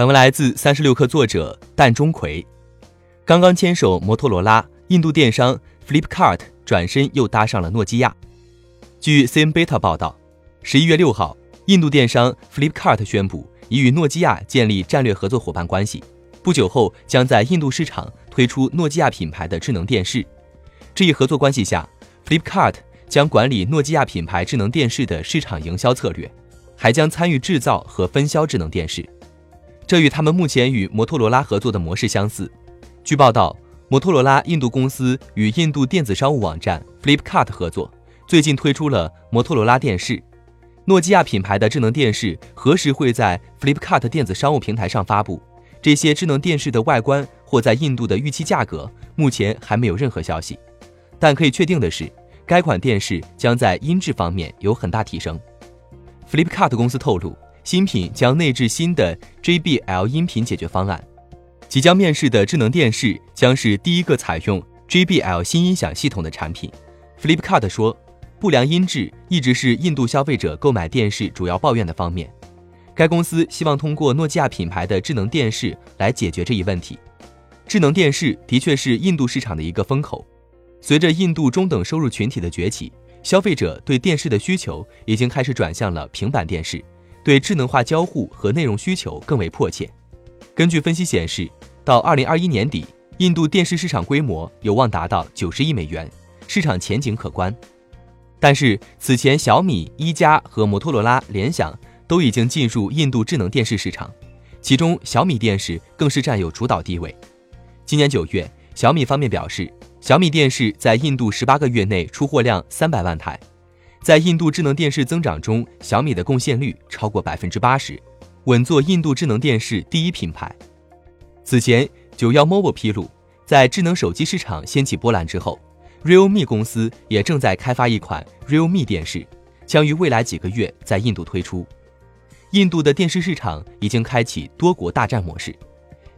本文来自三十六氪作者蛋钟馗。刚刚牵手摩托罗拉，印度电商 Flipkart 转身又搭上了诺基亚。据 CNBeta 报道，十一月六号，印度电商 Flipkart 宣布已与诺基亚建立战略合作伙伴关系，不久后将在印度市场推出诺基亚品牌的智能电视。这一合作关系下，Flipkart 将管理诺基亚品牌智能电视的市场营销策略，还将参与制造和分销智能电视。这与他们目前与摩托罗拉合作的模式相似。据报道，摩托罗拉印度公司与印度电子商务网站 Flipkart 合作，最近推出了摩托罗拉电视。诺基亚品牌的智能电视何时会在 Flipkart 电子商务平台上发布？这些智能电视的外观或在印度的预期价格，目前还没有任何消息。但可以确定的是，该款电视将在音质方面有很大提升。Flipkart 公司透露。新品将内置新的 JBL 音频解决方案，即将面世的智能电视将是第一个采用 JBL 新音响系统的产品。Flipkart 说，不良音质一直是印度消费者购买电视主要抱怨的方面。该公司希望通过诺基亚品牌的智能电视来解决这一问题。智能电视的确是印度市场的一个风口。随着印度中等收入群体的崛起，消费者对电视的需求已经开始转向了平板电视。对智能化交互和内容需求更为迫切。根据分析显示，到二零二一年底，印度电视市场规模有望达到九十亿美元，市场前景可观。但是，此前小米、一加和摩托罗拉、联想都已经进入印度智能电视市场，其中小米电视更是占有主导地位。今年九月，小米方面表示，小米电视在印度十八个月内出货量三百万台。在印度智能电视增长中，小米的贡献率超过百分之八十，稳坐印度智能电视第一品牌。此前，九幺 mobile 披露，在智能手机市场掀起波澜之后，realme 公司也正在开发一款 realme 电视，将于未来几个月在印度推出。印度的电视市场已经开启多国大战模式，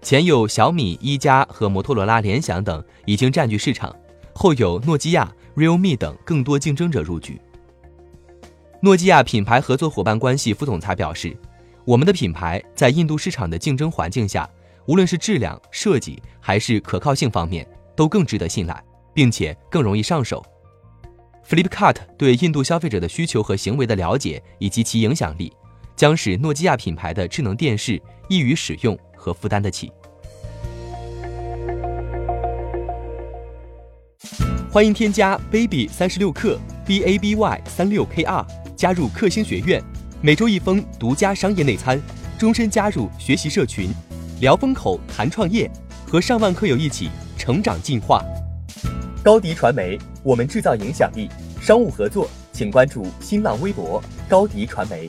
前有小米、一加和摩托罗拉、联想等已经占据市场，后有诺基亚、realme 等更多竞争者入局。诺基亚品牌合作伙伴关系副总裁表示：“我们的品牌在印度市场的竞争环境下，无论是质量、设计还是可靠性方面，都更值得信赖，并且更容易上手。Flipkart 对印度消费者的需求和行为的了解以及其影响力，将使诺基亚品牌的智能电视易于使用和负担得起。”欢迎添加 baby 三十六克 b a b y 三六 k r。加入克星学院，每周一封独家商业内参，终身加入学习社群，聊风口谈创业，和上万课友一起成长进化。高迪传媒，我们制造影响力。商务合作，请关注新浪微博高迪传媒。